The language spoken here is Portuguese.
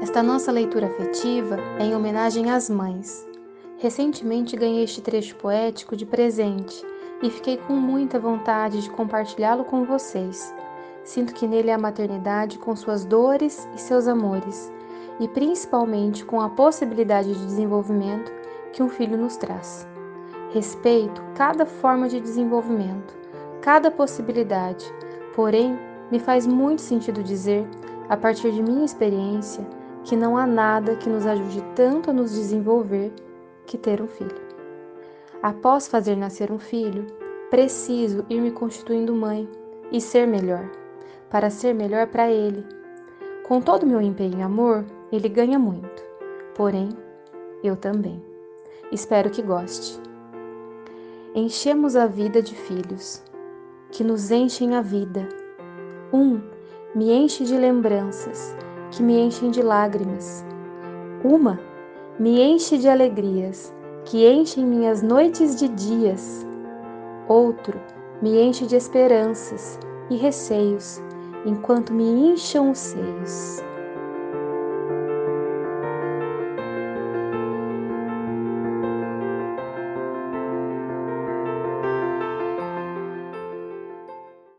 Esta nossa leitura afetiva é em homenagem às mães. Recentemente ganhei este trecho poético de presente e fiquei com muita vontade de compartilhá-lo com vocês. Sinto que nele é a maternidade com suas dores e seus amores, e principalmente com a possibilidade de desenvolvimento que um filho nos traz. Respeito cada forma de desenvolvimento, cada possibilidade, porém, me faz muito sentido dizer, a partir de minha experiência, que não há nada que nos ajude tanto a nos desenvolver que ter um filho. Após fazer nascer um filho, preciso ir me constituindo mãe e ser melhor, para ser melhor para ele. Com todo meu empenho e amor, ele ganha muito, porém, eu também. Espero que goste. Enchemos a vida de filhos, que nos enchem a vida. Um me enche de lembranças, que me enchem de lágrimas. Uma me enche de alegrias, que enchem minhas noites de dias. Outro me enche de esperanças e receios, enquanto me incham os seios.